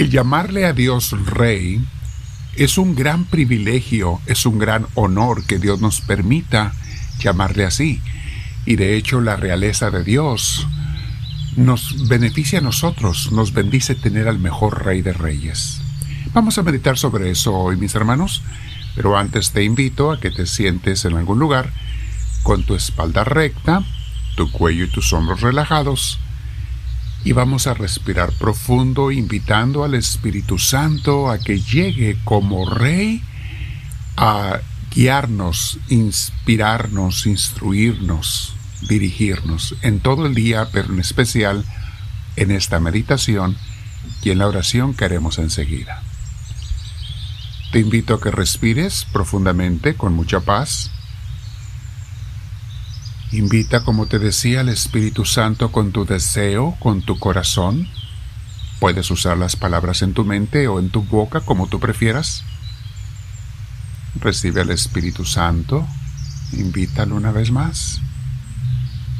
El llamarle a Dios Rey es un gran privilegio, es un gran honor que Dios nos permita llamarle así. Y de hecho la realeza de Dios nos beneficia a nosotros, nos bendice tener al mejor Rey de Reyes. Vamos a meditar sobre eso hoy, mis hermanos, pero antes te invito a que te sientes en algún lugar con tu espalda recta, tu cuello y tus hombros relajados, y vamos a respirar profundo invitando al Espíritu Santo a que llegue como Rey a guiarnos, inspirarnos, instruirnos, dirigirnos en todo el día, pero en especial en esta meditación y en la oración que haremos enseguida. Te invito a que respires profundamente con mucha paz Invita, como te decía, al Espíritu Santo con tu deseo, con tu corazón. Puedes usar las palabras en tu mente o en tu boca, como tú prefieras. Recibe al Espíritu Santo. Invítalo una vez más.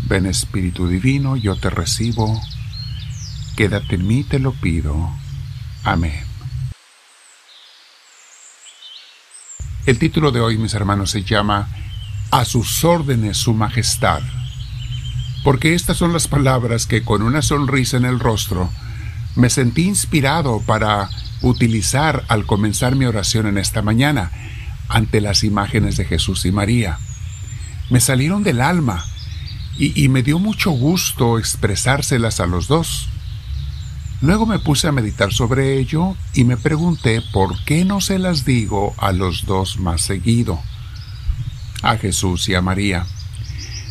Ven Espíritu Divino, yo te recibo. Quédate en mí, te lo pido. Amén. El título de hoy, mis hermanos, se llama a sus órdenes su majestad. Porque estas son las palabras que con una sonrisa en el rostro me sentí inspirado para utilizar al comenzar mi oración en esta mañana ante las imágenes de Jesús y María. Me salieron del alma y, me dio mucho gusto expresárselas a los dos. Luego me puse a meditar sobre ello y me pregunté por qué no se las digo a los dos más seguido a Jesús y a María.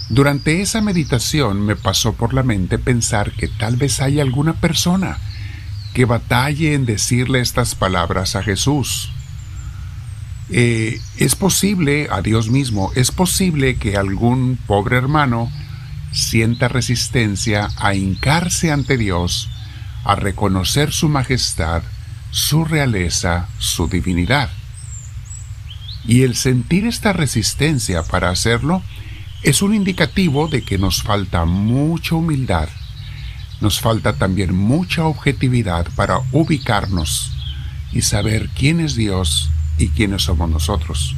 Durante esa meditación me pasó por la mente pensar que tal vez hay alguna persona que batalle en decirle estas palabras a Jesús. Eh, es posible, a Dios mismo, es posible que algún pobre hermano sienta resistencia a hincarse ante Dios, a reconocer su majestad, su realeza, su divinidad. Y el sentir esta resistencia para hacerlo es un indicativo de que nos falta mucha humildad, nos falta también mucha objetividad para ubicarnos y saber quién es Dios y quiénes somos nosotros.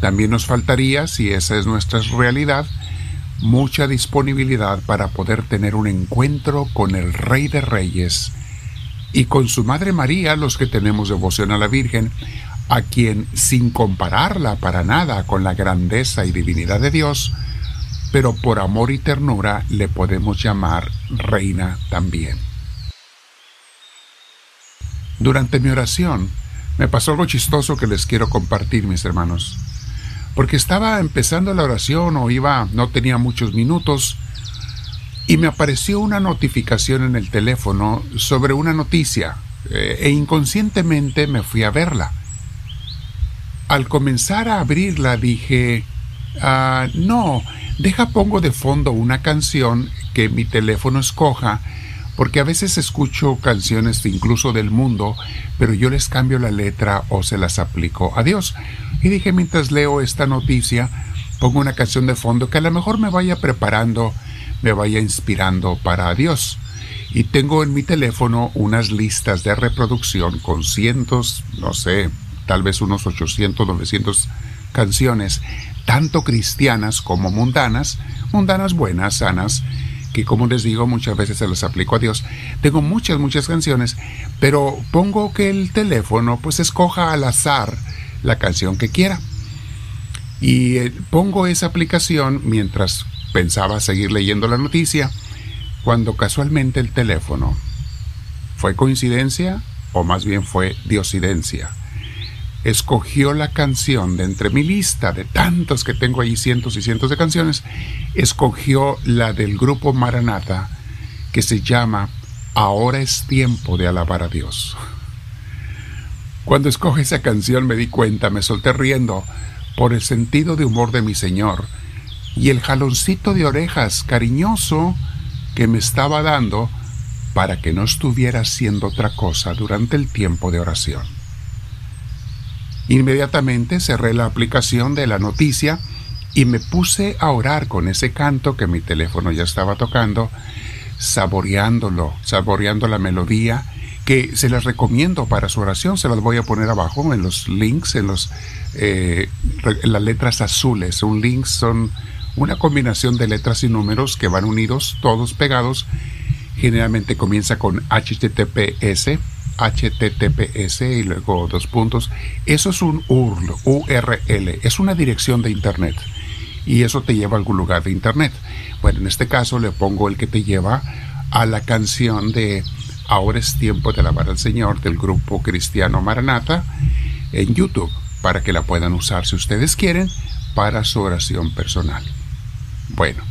También nos faltaría, si esa es nuestra realidad, mucha disponibilidad para poder tener un encuentro con el Rey de Reyes y con su Madre María, los que tenemos devoción a la Virgen, a quien, sin compararla para nada con la grandeza y divinidad de Dios, pero por amor y ternura le podemos llamar reina también. Durante mi oración me pasó algo chistoso que les quiero compartir, mis hermanos, porque estaba empezando la oración o iba, no tenía muchos minutos, y me apareció una notificación en el teléfono sobre una noticia, eh, e inconscientemente me fui a verla al comenzar a abrirla dije, ah, no, deja pongo de fondo una canción que mi teléfono escoja, porque a veces escucho canciones incluso del mundo, pero yo les cambio la letra o se las aplico a Dios. Y dije, mientras leo esta noticia, pongo una canción de fondo que a lo mejor me vaya preparando, me vaya inspirando para Dios. Y tengo en mi teléfono unas listas de reproducción con cientos, no sé, tal vez unos 800, 900 canciones, tanto cristianas como mundanas, mundanas buenas, sanas, que como les digo muchas veces se las aplico a Dios. Tengo muchas, muchas canciones, pero pongo que el teléfono pues escoja al azar la canción que quiera. Y eh, pongo esa aplicación mientras pensaba seguir leyendo la noticia, cuando casualmente el teléfono fue coincidencia o más bien fue diosidencia escogió la canción de entre mi lista de tantos que tengo ahí, cientos y cientos de canciones, escogió la del grupo Maranata que se llama Ahora es tiempo de alabar a Dios. Cuando escoge esa canción me di cuenta, me solté riendo por el sentido de humor de mi Señor y el jaloncito de orejas cariñoso que me estaba dando para que no estuviera haciendo otra cosa durante el tiempo de oración. Inmediatamente cerré la aplicación de la noticia y me puse a orar con ese canto que mi teléfono ya estaba tocando, saboreándolo, saboreando la melodía que se las recomiendo para su oración. Se las voy a poner abajo en los links, en, los, eh, las letras azules. Un link son una combinación de letras y números que van unidos, todos pegados. Generalmente comienza con HTTPS, HTTPS y luego dos puntos. Eso es un URL, URL, es una dirección de Internet y eso te lleva a algún lugar de Internet. Bueno, en este caso le pongo el que te lleva a la canción de Ahora es tiempo de alabar al Señor del grupo cristiano Maranata en YouTube para que la puedan usar si ustedes quieren para su oración personal. Bueno,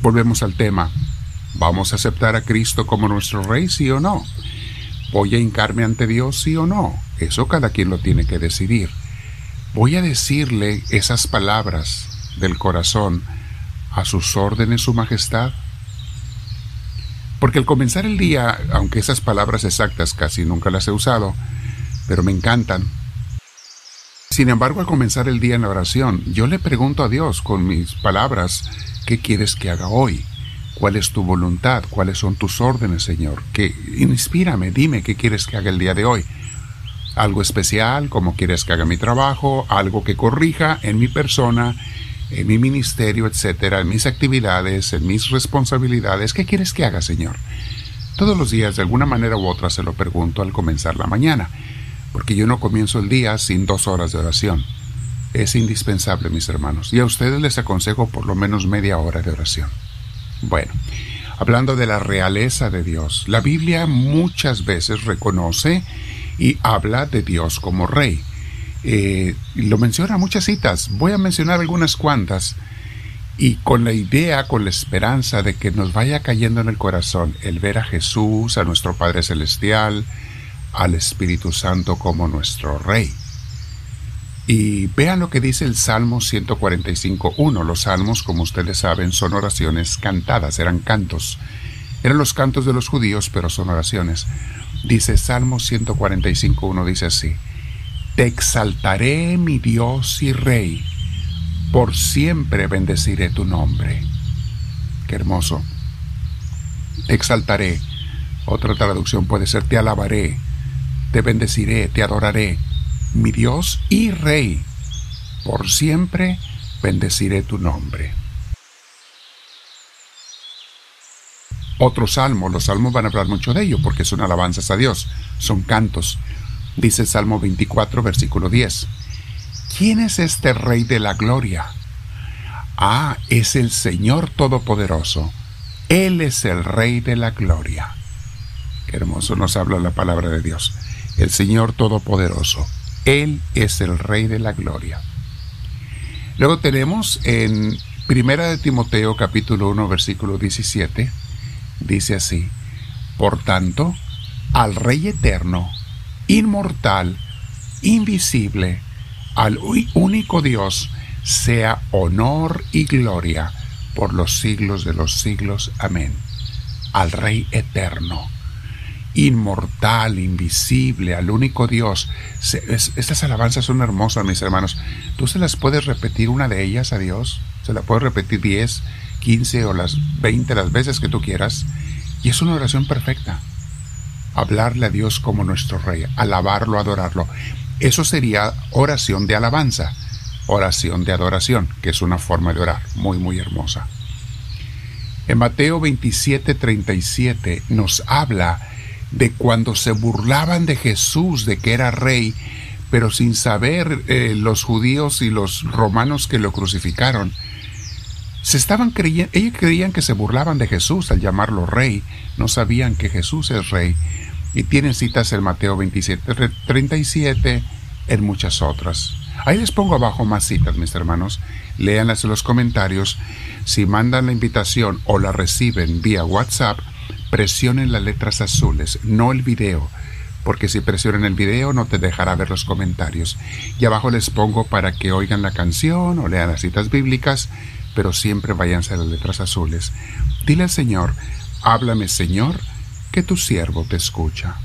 volvemos al tema. ¿Vamos a aceptar a Cristo como nuestro Rey, sí o no? ¿Voy a hincarme ante Dios, sí o no? Eso cada quien lo tiene que decidir. Voy a decirle esas palabras del corazón a sus órdenes, Su Majestad. Porque al comenzar el día, aunque esas palabras exactas casi nunca las he usado, pero me encantan, sin embargo, al comenzar el día en la oración, yo le pregunto a Dios con mis palabras, ¿qué quieres que haga hoy? ¿Cuál es tu voluntad? ¿Cuáles son tus órdenes, Señor? Que inspírame, dime qué quieres que haga el día de hoy. Algo especial, como quieres que haga mi trabajo, algo que corrija en mi persona, en mi ministerio, etcétera, en mis actividades, en mis responsabilidades. ¿Qué quieres que haga, Señor? Todos los días, de alguna manera u otra, se lo pregunto al comenzar la mañana, porque yo no comienzo el día sin dos horas de oración. Es indispensable, mis hermanos, y a ustedes les aconsejo por lo menos media hora de oración. Bueno, hablando de la realeza de Dios, la Biblia muchas veces reconoce y habla de Dios como rey. Eh, lo menciona muchas citas, voy a mencionar algunas cuantas, y con la idea, con la esperanza de que nos vaya cayendo en el corazón el ver a Jesús, a nuestro Padre Celestial, al Espíritu Santo como nuestro Rey. Y vean lo que dice el Salmo 145.1. Los salmos, como ustedes saben, son oraciones cantadas, eran cantos. Eran los cantos de los judíos, pero son oraciones. Dice Salmo 145.1, dice así. Te exaltaré, mi Dios y Rey, por siempre bendeciré tu nombre. Qué hermoso. Te exaltaré. Otra traducción puede ser te alabaré, te bendeciré, te adoraré, mi Dios y Rey. Por siempre bendeciré tu nombre. Otro salmo, los salmos van a hablar mucho de ello porque son alabanzas a Dios, son cantos. Dice el Salmo 24, versículo 10. ¿Quién es este Rey de la Gloria? Ah, es el Señor Todopoderoso. Él es el Rey de la Gloria. Qué hermoso nos habla la palabra de Dios. El Señor Todopoderoso. Él es el Rey de la Gloria. Luego tenemos en Primera de Timoteo capítulo 1 versículo 17, dice así, Por tanto, al Rey eterno, inmortal, invisible, al único Dios, sea honor y gloria por los siglos de los siglos. Amén. Al Rey eterno, inmortal, invisible, al único Dios. estas alabanzas son hermosas, mis hermanos. Tú se las puedes repetir una de ellas a Dios. Se la puedes repetir 10, 15 o las 20 las veces que tú quieras. Y es una oración perfecta hablarle a Dios como nuestro Rey, alabarlo, adorarlo. Eso sería oración de alabanza, oración de adoración, que es una forma de orar muy, muy hermosa. En Mateo 27, 37 nos habla de cuando se burlaban de Jesús, de que era rey, pero sin saber eh, los judíos y los romanos que lo crucificaron, se estaban creyendo, ellos creían que se burlaban de Jesús al llamarlo rey, no sabían que Jesús es rey. Y tienen citas en Mateo 27, 37, en muchas otras. Ahí les pongo abajo más citas, mis hermanos. Léanlas en los comentarios. Si mandan la invitación o la reciben vía WhatsApp, presionen las letras azules, no el video, porque si presionan el video no te dejará ver los comentarios. Y abajo les pongo para que oigan la canción o lean las citas bíblicas pero siempre váyanse a las letras azules. Dile al Señor, háblame Señor, que tu siervo te escucha.